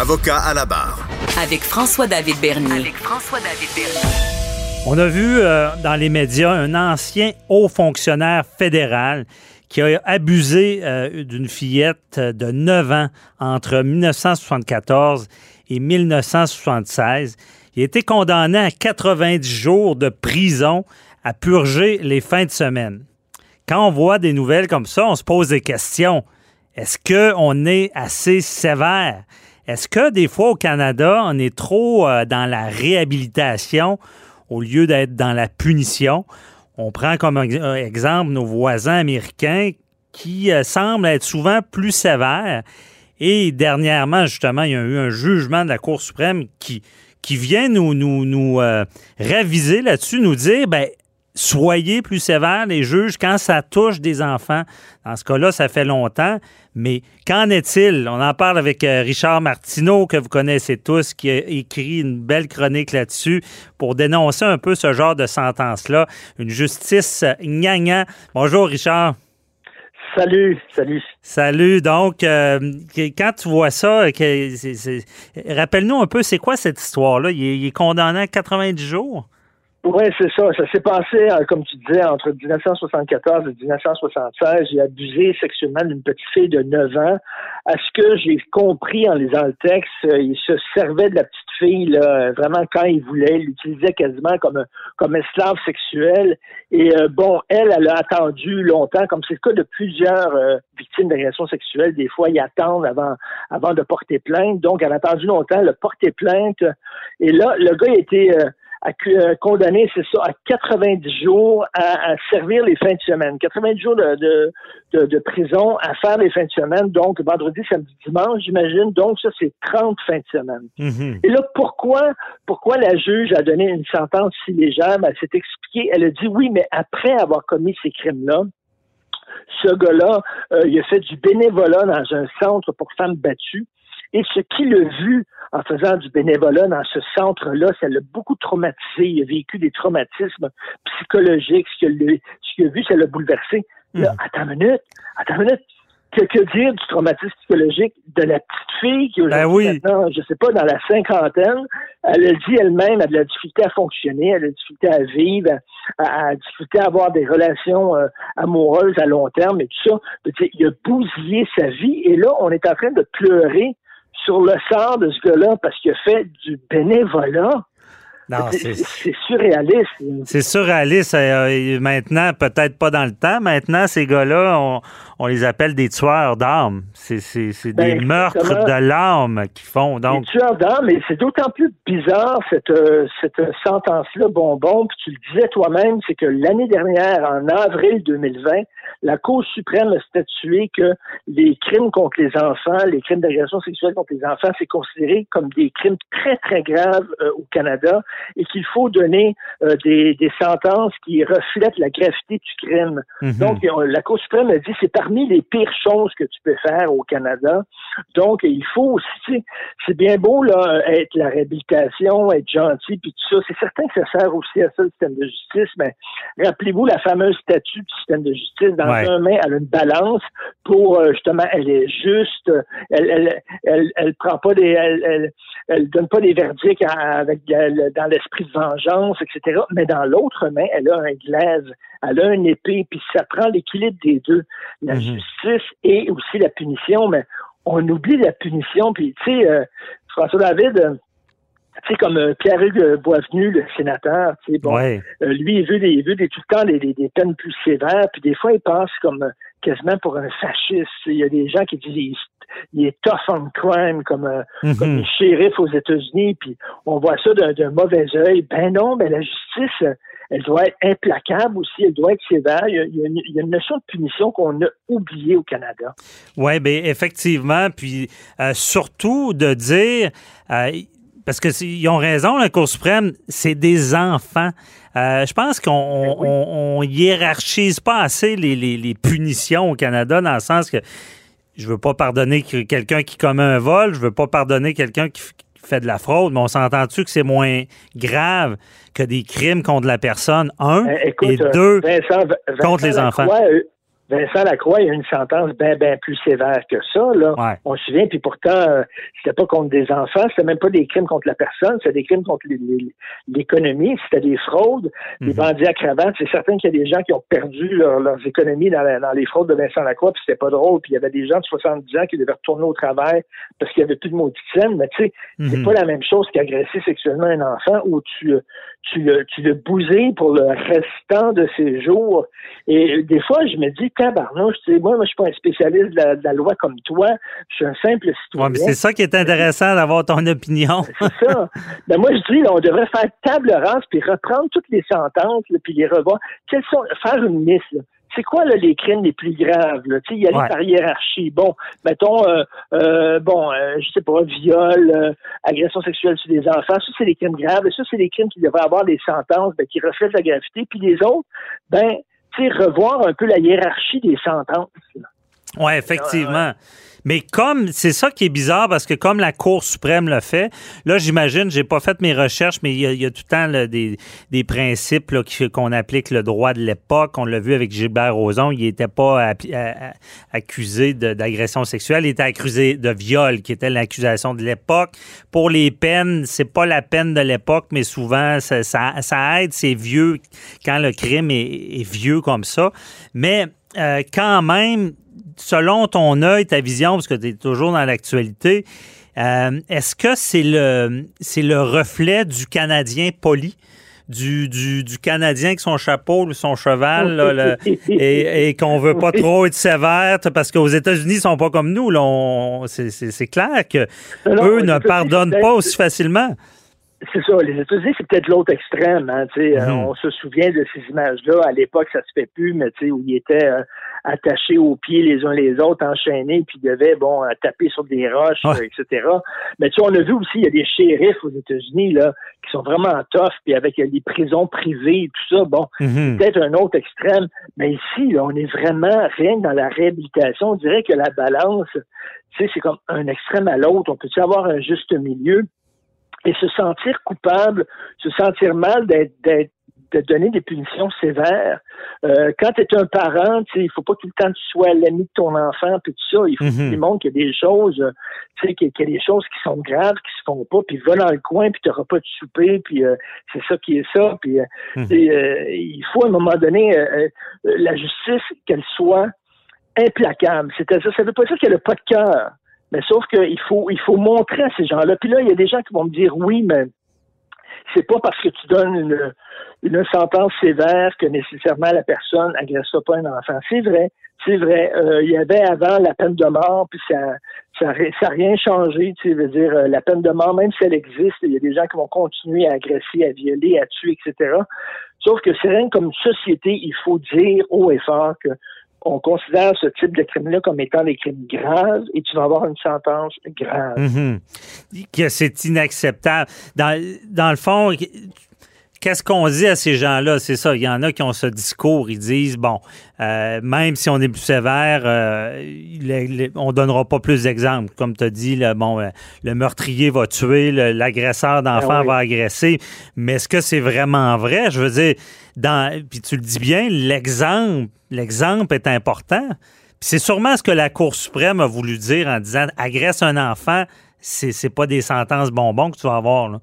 Avocat à la barre. Avec François-David Bernier. avec François-David Bernier. On a vu euh, dans les médias un ancien haut fonctionnaire fédéral qui a abusé euh, d'une fillette de 9 ans entre 1974 et 1976. Il a été condamné à 90 jours de prison à purger les fins de semaine. Quand on voit des nouvelles comme ça, on se pose des questions. Est-ce qu'on est assez sévère? Est-ce que des fois au Canada, on est trop euh, dans la réhabilitation au lieu d'être dans la punition? On prend comme euh, exemple nos voisins américains qui euh, semblent être souvent plus sévères. Et dernièrement, justement, il y a eu un jugement de la Cour suprême qui, vient nous, nous, réviser là-dessus, nous dire, ben, soyez plus sévères, les juges, quand ça touche des enfants. Dans ce cas-là, ça fait longtemps. Mais qu'en est-il? On en parle avec euh, Richard Martineau, que vous connaissez tous, qui a écrit une belle chronique là-dessus pour dénoncer un peu ce genre de sentence-là. Une justice euh, gnangnan. Bonjour, Richard. Salut, salut. Salut. Donc, euh, quand tu vois ça, rappelle-nous un peu, c'est quoi cette histoire-là? Il est condamné à 90 jours? Oui, c'est ça. Ça s'est passé, euh, comme tu disais, entre 1974 et 1976. J'ai abusé sexuellement d'une petite fille de 9 ans. À ce que j'ai compris en lisant le texte, euh, il se servait de la petite fille là, euh, vraiment quand il voulait. Il l'utilisait quasiment comme un, comme esclave sexuel. Et euh, bon, elle, elle a attendu longtemps, comme c'est le cas de plusieurs euh, victimes d'agressions sexuelles. Des fois, ils attendent avant, avant de porter plainte. Donc, elle a attendu longtemps, elle a porté plainte. Et là, le gars a été euh, accu- euh, condamné, c'est ça, à 90 jours à, à servir les fins de semaine. 90 jours de, de, de, de prison à faire les fins de semaine. Donc, vendredi, samedi, dimanche, j'imagine. Donc, ça, c'est 30 fins de semaine. Mhm. Et là, pourquoi, pourquoi la juge a donné une sentence si légère? Ben, elle s'est expliquée. Elle a dit oui, mais après avoir commis ces crimes-là, ce gars-là, euh, il a fait du bénévolat dans un centre pour femmes battues. Et ce qu'il a vu en faisant du bénévolat dans ce centre-là, ça l'a beaucoup traumatisé. Il a vécu des traumatismes psychologiques. Ce qu'il a, a vu, ça l'a bouleversé. Là, attends une minute, attends une minute. Que, que dire du traumatisme psychologique de la petite fille qui Ben aujourd'hui, oui. maintenant, je sais pas, dans la cinquantaine, elle a dit elle-même, elle a de la difficulté à fonctionner, elle a de la difficulté à vivre, à, à, à difficulté à avoir des relations euh, amoureuses à long terme et tout ça. Il a bousillé sa vie et là, on est en train de pleurer sur le sort de ce gars-là parce qu'il a fait du bénévolat. C'est- surréaliste. C'est surréaliste. euh, et maintenant, peut-être pas dans le temps. Maintenant, ces gars-là, on, on les appelle des tueurs d'âmes. C'est, des Ben, meurtres de l'âme qu'ils font. Donc, Les tueurs d'âmes, et c'est d'autant plus bizarre cette, euh, cette sentence-là, bonbon, puis tu le disais toi-même, c'est que l'année dernière, en avril 2020, la Cour suprême a statué que les crimes contre les enfants, les crimes d'agression sexuelle contre les enfants, c'est considéré comme des crimes très, très graves euh, au Canada et qu'il faut donner euh, des, des sentences qui reflètent la gravité du crime. mhm. Donc, on- la Cour suprême a dit c'est parmi les pires choses que tu peux faire au Canada. Donc, il faut aussi, tu sais, c'est bien beau là, être la réhabilitation, être gentil, puis tout ça. C'est certain que ça sert aussi à ça, le système de justice, mais rappelez-vous la fameuse statue du système de justice. Dans Ouais. un main, elle a une balance pour euh, justement, elle est juste, euh, elle, elle, elle, elle prend pas des, elle, elle, donne pas des verdicts avec dans l'esprit de vengeance, etc. Mais dans l'autre main, elle a un glaive, elle a une épée, puis ça prend l'équilibre des deux, la Mhm. justice et aussi la punition. Mais on oublie la punition, puis tu sais, euh, François David. euh, tu sais, comme euh, Pierre-Hugues Boisvenu, le sénateur, tu sais, bon, ouais. euh, lui, il veut, des, il veut des, tout le temps des, des, des peines plus sévères, puis des fois, il passe comme euh, quasiment pour un fasciste. Il y a des gens qui disent il, est tough on crime, comme, comme Mhm. les shérifs aux États-Unis, puis on voit ça d'un mauvais œil. Ben non, mais la justice, euh, elle doit être implacable aussi, elle doit être sévère. Il y a, il y a une, il y a une notion de punition qu'on a oubliée au Canada. Oui, bien, effectivement. Puis euh, surtout de dire, euh, parce qu'ils ont raison, la Cour suprême, c'est des enfants. Euh, je pense qu'on Ben oui. on- on hiérarchise pas assez les, les- les punitions au Canada dans le sens que je veux pas pardonner que- quelqu'un qui commet un vol, je veux pas pardonner quelqu'un qui, fait de la fraude, mais on s'entend-tu que c'est moins grave que des crimes contre la personne, un, Euh, écoute, et deux, Vincent, Vincent contre les enfants? Lacroix, Vincent Lacroix, il y a une sentence bien, bien plus sévère que ça. Là. Ouais. On se souvient, puis pourtant, euh, c'était pas contre des enfants, c'était même pas des crimes contre la personne, c'était des crimes contre l'économie, c'était des fraudes, des Mhm. bandits à cravate. C'est certain qu'il y a des gens qui ont perdu leur- leurs économies dans, la- dans les fraudes de Vincent Lacroix, puis c'était pas drôle. Puis il y avait des gens de 70 ans qui devaient retourner au travail parce qu'il y avait plus de maudite scène. Mais tu sais, c'est Mhm. pas la même chose qu'agresser sexuellement un enfant où tu, tu le, tu le bousilles pour le restant de ses jours. Et des fois, je me dis, tabarnouche, tu sais, moi, moi, je suis pas un spécialiste de la, de la loi comme toi. Je suis un simple Ouais, citoyen. mais c'est ça qui est intéressant d'avoir ton opinion. C'est ça. Ben moi, je dis, là, on devrait faire table rase puis reprendre toutes les sentences, là, puis les revoir. Quelles sont, faire une liste, là. C'est quoi là, les crimes les plus graves? Là? Il y a Ouais. les par hiérarchie. Bon, mettons, euh, euh, bon, euh, je sais pas, viol, agression sexuelle sur des enfants, ça, c'est des crimes graves. Et ça, c'est des crimes qui devraient avoir des sentences ben, qui reflètent la gravité. Puis les autres, ben, revoir un peu la hiérarchie des sentences. Oui, effectivement. Mais comme, c'est ça qui est bizarre parce que comme la Cour suprême le fait, là, j'imagine, j'ai pas fait mes recherches, mais il y a, il y a tout le temps là, des, des principes qu'on applique le droit de l'époque. On l'a vu avec Gilbert Rozon, il n'était pas à- à- accusé d'agression sexuelle, il était accusé de viol, qui était l'accusation de l'époque. Pour les peines, c'est pas la peine de l'époque, mais souvent, ça, ça, ça aide ces vieux quand le crime est, est vieux comme ça. Mais euh, quand même, selon ton œil, ta vision, parce que tu es toujours dans l'actualité, euh, est-ce que c'est le, c'est le reflet du Canadien poli? Du, du, du Canadien avec son chapeau, son cheval, là, et, et qu'on veut pas trop être sévère, parce qu'aux États-Unis, ils sont pas comme nous. Là, on- c'est, c'est- c'est clair que Non, eux ne pardonnent pas aussi facilement. C'est ça, les États-Unis, c'est peut-être l'autre extrême. Hein, tu sais, euh, Mhm. on se souvient de ces images-là. À l'époque, ça se fait plus, mais tu sais, où ils étaient euh, attachés aux pieds les uns les autres, enchaînés, puis ils devaient, bon, euh, taper sur des roches, Ouais. euh, etc. Mais tu sais, on a vu aussi, il y a des shérifs aux États-Unis, là, qui sont vraiment tough, puis avec euh, les prisons privées et tout ça, bon, Mhm. peut-être un autre extrême. Mais ici, là, on est vraiment rien que dans la réhabilitation. On dirait que la balance, tu sais, c'est comme un extrême à l'autre. On peut-tu avoir un juste milieu? Et se sentir coupable, se sentir mal d'être d'être de donner des punitions sévères. Euh, quand tu es un parent, tu sais, il faut pas tout le temps que tu sois l'ami de ton enfant, puis tout ça. Il faut Mhm. que tu démontres qu'il y a des choses, tu sais, qu'il y a- des choses qui sont graves, qui se font pas, puis va dans le coin, puis tu n'auras pas de souper, puis euh, c'est ça qui est ça. Puis euh, Mhm. euh, il faut à un moment donné euh, euh, la justice qu'elle soit implacable. C'est-à-dire, ça veut pas dire qu'elle n'a pas de cœur. Mais sauf qu'il faut, il faut montrer à ces gens-là. Puis là, il y a des gens qui vont me dire oui, mais c'est pas parce que tu donnes une, une sentence sévère que nécessairement la personne agressera pas un enfant. C'est vrai, c'est vrai. Euh, il y avait avant la peine de mort, puis ça ça n'a rien changé. Tu veut dire, euh, la peine de mort, même si elle existe, il y a des gens qui vont continuer à agresser, à violer, à tuer, etc. Sauf que c'est rien comme société, il faut dire haut et fort que on considère ce type de crime-là comme étant des crimes graves et tu vas avoir une sentence grave. Mhm. Que c'est inacceptable. Dans, dans le fond, qu'est-ce qu'on dit à ces gens-là? C'est ça, il y en a qui ont ce discours, ils disent, bon, euh, même si on est plus sévère, euh, le- le- on donnera pas plus d'exemples. Comme tu as dit, le, bon, euh, le meurtrier va tuer, l'agresseur d'enfants Ah oui. va agresser. Mais est-ce que c'est vraiment vrai? Je veux dire, dans, puis tu le dis bien, l'exemple, l'exemple est important. Puis c'est sûrement ce que la Cour suprême a voulu dire en disant agresse un enfant, c'est, c'est pas des sentences bonbons que tu vas avoir. Là.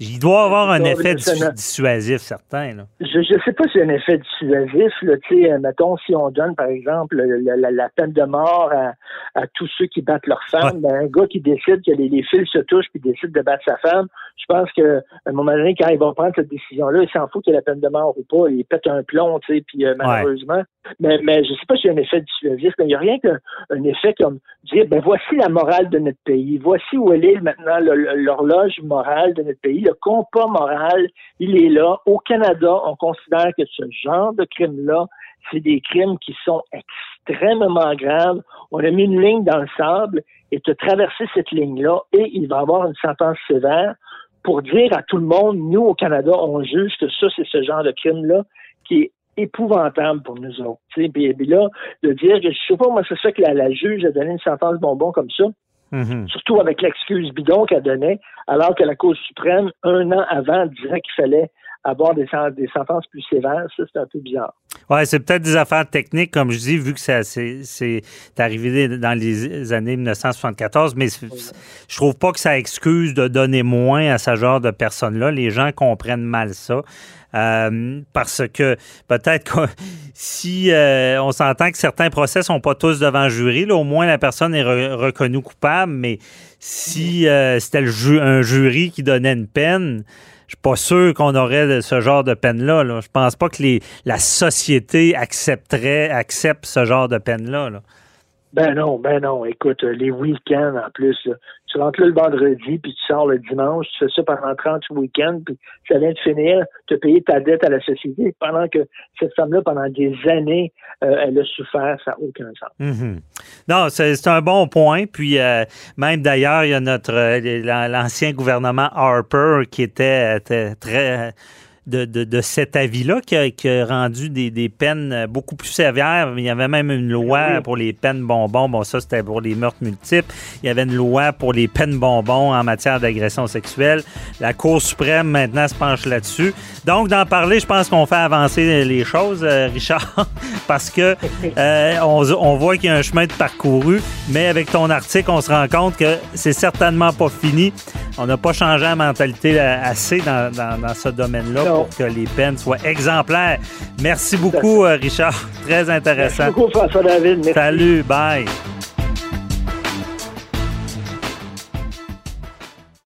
Il doit avoir un effet dissuasif certain. Là. Je ne sais pas a un effet dissuasif. Là, tu sais, euh, mettons, si on donne, par exemple, le- la, la- la peine de mort à, à tous ceux qui battent leur femme, ben, un gars qui décide que les, les fils se touchent puis décide de battre sa femme, je pense qu'à un moment donné, quand il va prendre cette décision-là, il s'en fout qu'il y ait la peine de mort ou pas. Il pète un plomb, tu sais, puis euh, malheureusement, Mais, mais je ne sais pas s'il y a un effet dissuasif, il n'y a rien qu'un effet comme dire, ben voici la morale de notre pays, voici où elle est maintenant l'horloge morale de notre pays, le compas moral, il est là. Au Canada, on considère que ce genre de crime-là, c'est des crimes qui sont extrêmement graves. On a mis une ligne dans le sable et tu as traversé cette ligne-là et il va avoir une sentence sévère pour dire à tout le monde, nous au Canada, on juge que ça, c'est ce genre de crime-là qui est épouvantable pour nous autres. Puis, puis là, de dire que je sais pas, moi, c'est ça que la, juge a donné une sentence bonbon comme ça. Mm-hmm. Surtout avec l'excuse bidon qu'elle donnait, alors que la Cour suprême, un an avant, disait qu'il fallait avoir des, des sentences plus sévères. Ça, c'est un peu bizarre. Oui, c'est peut-être des affaires techniques, comme je dis, vu que c'est arrivé dans les années 1974, mais je trouve pas que ça excuse de donner moins à ce genre de personnes-là. Les gens comprennent mal ça. Euh, parce que peut-être que si euh, on s'entend que certains procès sont pas tous devant jury, là, au moins la personne est reconnue coupable, mais si euh, c'était un jury qui donnait une peine, je suis pas sûr qu'on aurait ce genre de peine-là. Là. Je pense pas que la société accepterait, accepte ce genre de peine-là. Là. Ben non, ben non. Écoute, les week-ends en plus, tu rentres là le vendredi, puis tu sors le dimanche, tu fais ça pendant 30 week-ends, puis ça vient de finir, as payé ta dette à la société, pendant que cette femme-là, pendant des années, euh, elle a souffert, ça n'a aucun sens. Mm-hmm. Non, c'est un bon point. Puis euh, même d'ailleurs, il y a notre euh, l'ancien gouvernement Harper qui était très de, de, cet avis-là qui a, rendu des, des, peines beaucoup plus sévères. Il y avait même une loi pour les peines bonbons. Bon, ça, c'était pour les meurtres multiples. Il y avait une loi pour les peines bonbons en matière d'agression sexuelle. La Cour suprême, maintenant, se penche là-dessus. Donc, d'en parler, je pense qu'on fait avancer les choses, euh, Richard, parce que euh, on, on, voit qu'il y a un chemin de parcouru, mais avec ton article, on se rend compte que c'est certainement pas fini. On n'a pas changé la mentalité euh, assez dans, dans, dans ce domaine-là pour que les peines soient exemplaires. Merci beaucoup, euh, Richard. Très intéressant. Merci beaucoup, François David. Salut, bye.